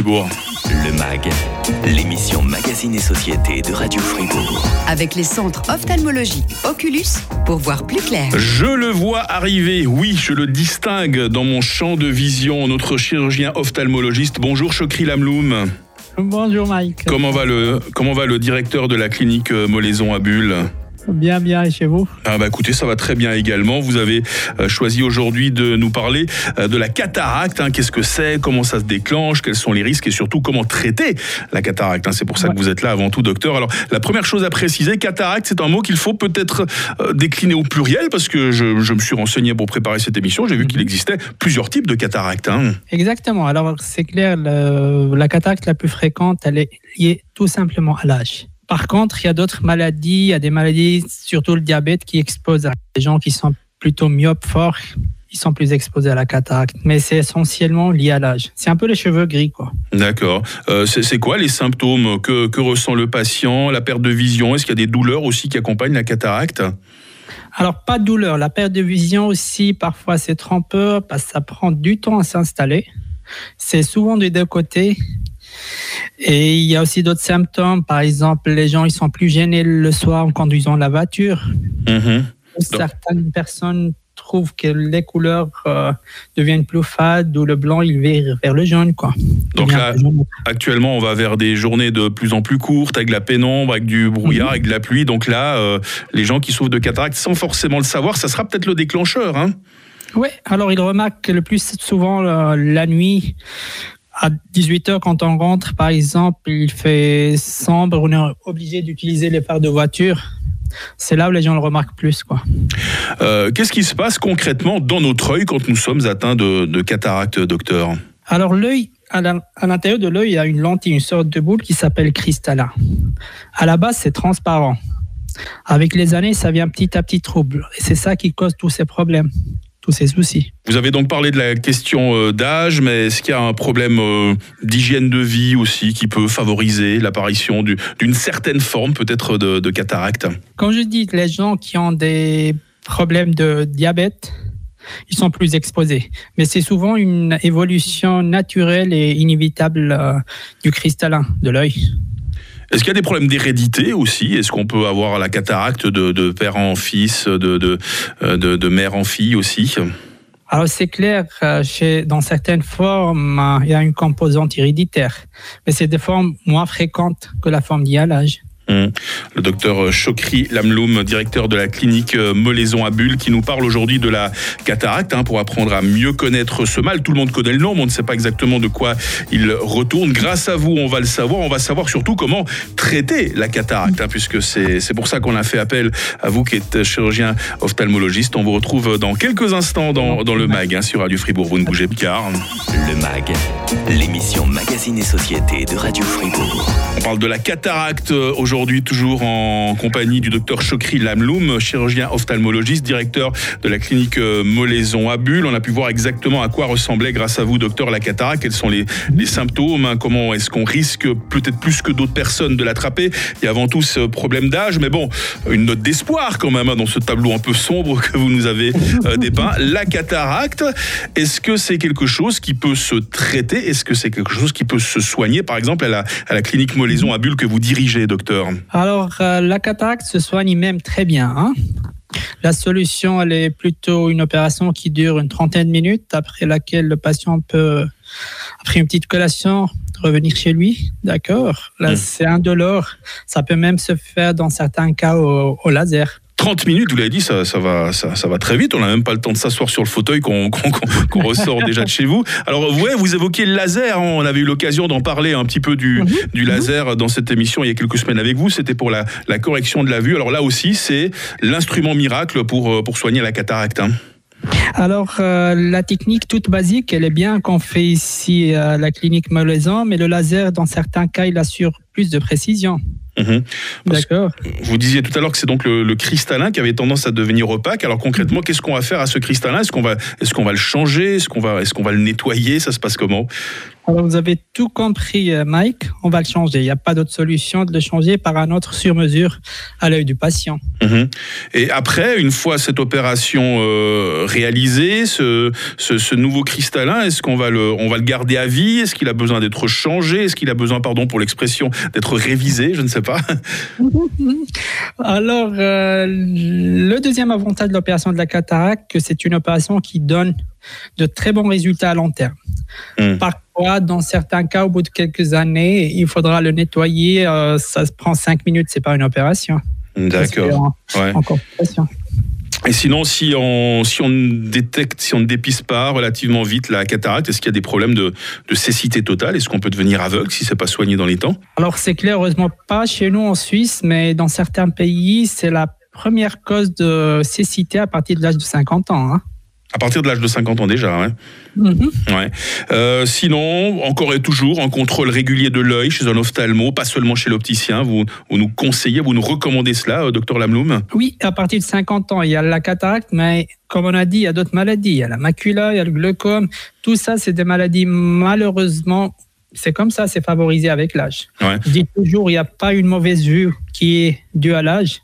Fribourg. Le MAG, l'émission Magazine et Société de Radio Fribourg. Avec les centres ophtalmologie Oculus pour voir plus clair. Je le vois arriver, oui, je le distingue dans mon champ de vision. Notre chirurgien ophtalmologiste. Bonjour Chokri Lamloum. Bonjour Mike. Comment va le, comment va le directeur de la clinique euh, Molaison à Bulle? Bien, bien, et chez vous ah bah écoutez, ça va très bien également. Vous avez euh, choisi aujourd'hui de nous parler euh, de la cataracte. Hein. Qu'est-ce que c'est? Comment ça se déclenche? Quels sont les risques? Et surtout, comment traiter la cataracte hein? C'est pour ça que vous êtes là avant tout, docteur. Alors, la première chose à préciser, cataracte, c'est un mot qu'il faut peut-être euh, décliner au pluriel parce que je, me suis renseigné pour préparer cette émission. J'ai vu qu'il mhm. existait plusieurs types de cataracte. Hein. Exactement. Alors, c'est clair, la cataracte la plus fréquente, elle est liée tout simplement à l'âge. Par contre, il y a d'autres maladies, il y a des maladies, surtout le diabète, qui exposent les gens qui sont plutôt myopes forts, ils sont plus exposés à la cataracte. Mais c'est essentiellement lié à l'âge. C'est un peu les cheveux gris, quoi. D'accord. Euh, c'est quoi les symptômes? Que, que, ressent le patient? La perte de vision? Est-ce qu'il y a des douleurs aussi qui accompagnent la cataracte? Alors, pas de douleur. La perte de vision aussi, parfois, c'est trompeur parce que ça prend du temps à s'installer. C'est souvent des deux côtés. Et il y a aussi d'autres symptômes. Par exemple, les gens ils sont plus gênés le soir en conduisant la voiture. Mhm. Certaines personnes trouvent que les couleurs euh, deviennent plus fades ou le blanc il va vers le jaune. Quoi. Donc là, actuellement, on va vers des journées de plus en plus courtes, avec la pénombre, avec du brouillard, mhm. avec de la pluie. Donc là, euh, les gens qui souffrent de cataracte, sans forcément le savoir, ça sera peut-être le déclencheur. Hein oui, alors ils remarquent le plus souvent euh, la nuit, à 18h, quand on rentre, par exemple, il fait sombre, on est obligé d'utiliser les phares de voiture. C'est là où les gens le remarquent plus. quoi. Euh, qu'est-ce qui se passe concrètement dans notre œil quand nous sommes atteints de, cataracte, docteur? Alors, l'œil, à l'intérieur de l'œil, il y a une lentille, une sorte de boule qui s'appelle cristallin. À la base, c'est transparent. Avec les années, ça vient petit à petit trouble. Et c'est ça qui cause tous ces problèmes ces soucis. Vous avez donc parlé de la question euh, d'âge, mais est-ce qu'il y a un problème euh, d'hygiène de vie aussi qui peut favoriser l'apparition d'une certaine forme peut-être de, cataracte? Comme je dis, les gens qui ont des problèmes de diabète, ils sont plus exposés. Mais c'est souvent une évolution naturelle et inévitable euh, du cristallin de l'œil. Est-ce qu'il y a des problèmes d'hérédité aussi? Est-ce qu'on peut avoir la cataracte de, père en fils, de, de, mère en fille aussi? Alors c'est clair, euh, chez, dans certaines formes, euh, il y a une composante héréditaire, mais c'est des formes moins fréquentes que la forme liée à l'âge. Hum. Le docteur Chokri Lamloum, directeur de la clinique euh, Molaison à Bulle, qui nous parle aujourd'hui de la cataracte hein, pour apprendre à mieux connaître ce mal. Tout le monde connaît le nom, mais on ne sait pas exactement de quoi il retourne. Grâce à vous, on va le savoir. On va savoir surtout comment traiter la cataracte, hein, puisque c'est pour ça qu'on a fait appel à vous qui êtes chirurgien ophtalmologiste. On vous retrouve dans quelques instants dans, dans le MAG hein, sur Radio Fribourg. Vous ne bougez pas. Le MAG, l'émission Magazine et Société de Radio Fribourg. On parle de la cataracte euh, aujourd'hui aujourd'hui toujours en compagnie du docteur Chokri Lamloum, chirurgien ophtalmologiste, directeur de la clinique euh, Molaison à Bulle. On a pu voir exactement à quoi ressemblait, grâce à vous, docteur, la cataracte. Quels sont les, symptômes hein. Comment est-ce qu'on risque peut-être plus que d'autres personnes de l'attraper Il y a avant tout ce problème d'âge, mais bon, une note d'espoir quand même hein, dans ce tableau un peu sombre que vous nous avez euh, dépeint. La cataracte, est-ce que c'est quelque chose qui peut se traiter? Est-ce que c'est quelque chose qui peut se soigner, par exemple, à la, à la clinique Molaison à Bulle que vous dirigez, docteur alors, euh, la cataracte se soigne même très bien. Hein. la solution, elle est plutôt une opération qui dure une trentaine de minutes, après laquelle le patient peut, après une petite collation, revenir chez lui. D'accord Là, hmm. c'est indolore. Ça peut même se faire dans certains cas au laser. 30 minutes, vous l'avez dit, ça, va, ça, va très vite. On n'a même pas le temps de s'asseoir sur le fauteuil qu'on ressort déjà de chez vous. Alors, ouais, vous évoquiez le laser. Hein. On avait eu l'occasion d'en parler un petit peu du, mhm. laser dans cette émission il y a quelques semaines avec vous. C'était pour la, correction de la vue. Alors là aussi, c'est l'instrument miracle pour, euh, pour soigner la cataracte. Hein. Alors, euh, la technique toute basique, elle est bien qu'on fait ici à la clinique Molaison, mais le laser, dans certains cas, il assure plus de précision. Mhm. D'accord. Vous disiez tout à l'heure que c'est donc le, cristallin qui avait tendance à devenir opaque. Alors concrètement, qu'est-ce qu'on va faire à ce cristallin? Est-ce qu'on va, est-ce qu'on va le changer? Est-ce qu'on va, est-ce qu'on va le nettoyer? Ça se passe comment? Alors vous avez tout compris, euh, Mike. On va le changer. Il n'y a pas d'autre solution de le changer par un autre sur mesure à l'œil du patient. Mhm. Et après, une fois cette opération euh, réalisée, ce, ce, ce nouveau cristallin, est-ce qu'on va le, on va le garder à vie? Est-ce qu'il a besoin d'être changé? Est-ce qu'il a besoin, pardon pour l'expression, d'être révisé? Je ne sais pas. Alors, euh, le deuxième avantage de l'opération de la cataracte, c'est une opération qui donne de très bons résultats à long terme. Hmm. Parfois, dans certains cas, au bout de quelques années, il faudra le nettoyer. euh, ça se prend cinq minutes, c'est pas une opération. D'accord. Ouais. Et sinon, si on, si on détecte, si on ne dépiste pas relativement vite la cataracte, est-ce qu'il y a des problèmes de, de cécité totale? Est-ce qu'on peut devenir aveugle si c'est pas soigné dans les temps? Alors, c'est clair, heureusement pas chez nous en Suisse, mais dans certains pays, c'est la première cause de cécité à partir de l'âge de 50 ans. hein. À partir de l'âge de 50 ans déjà. Mhm. Ouais. Euh, sinon, encore et toujours, un contrôle régulier de l'œil chez un ophtalmo, pas seulement chez l'opticien. Vous, vous nous conseillez, vous nous recommandez cela, euh, docteur Lamloum? Oui, à partir de 50 ans, il y a la cataracte, mais comme on a dit, il y a d'autres maladies. Il y a la macula, il y a le glaucome. Tout ça, c'est des maladies, malheureusement, c'est comme ça, c'est favorisé avec l'âge. Ouais. Je dis toujours, il n'y a pas une mauvaise vue qui est due à l'âge.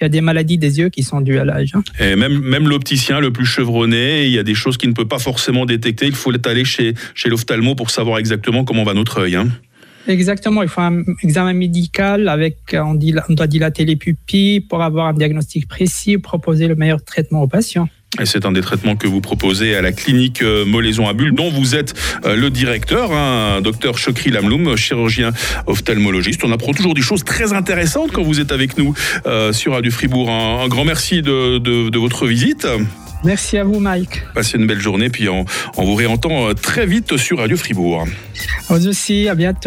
Il y a des maladies des yeux qui sont dues à l'âge. hein. Et même, même l'opticien le plus chevronné, il y a des choses qu'il ne peut pas forcément détecter. Il faut aller chez, chez l'ophtalmo pour savoir exactement comment va notre œil. hein. Exactement, il faut un examen médical avec, on, dit, on doit dilater les pupilles pour avoir un diagnostic précis, proposer le meilleur traitement aux patients. Et c'est un des traitements que vous proposez à la clinique euh, Molaison à Bulle, dont vous êtes euh, le directeur, hein, docteur Chokri Lamloum, chirurgien ophtalmologiste. On apprend toujours des choses très intéressantes quand vous êtes avec nous euh, sur Radio Fribourg. Un, un grand merci de, de- de votre visite. Merci à vous, Mike. Passez une belle journée, puis on, on vous réentend euh, très vite sur Radio Fribourg. Vous aussi, à bientôt.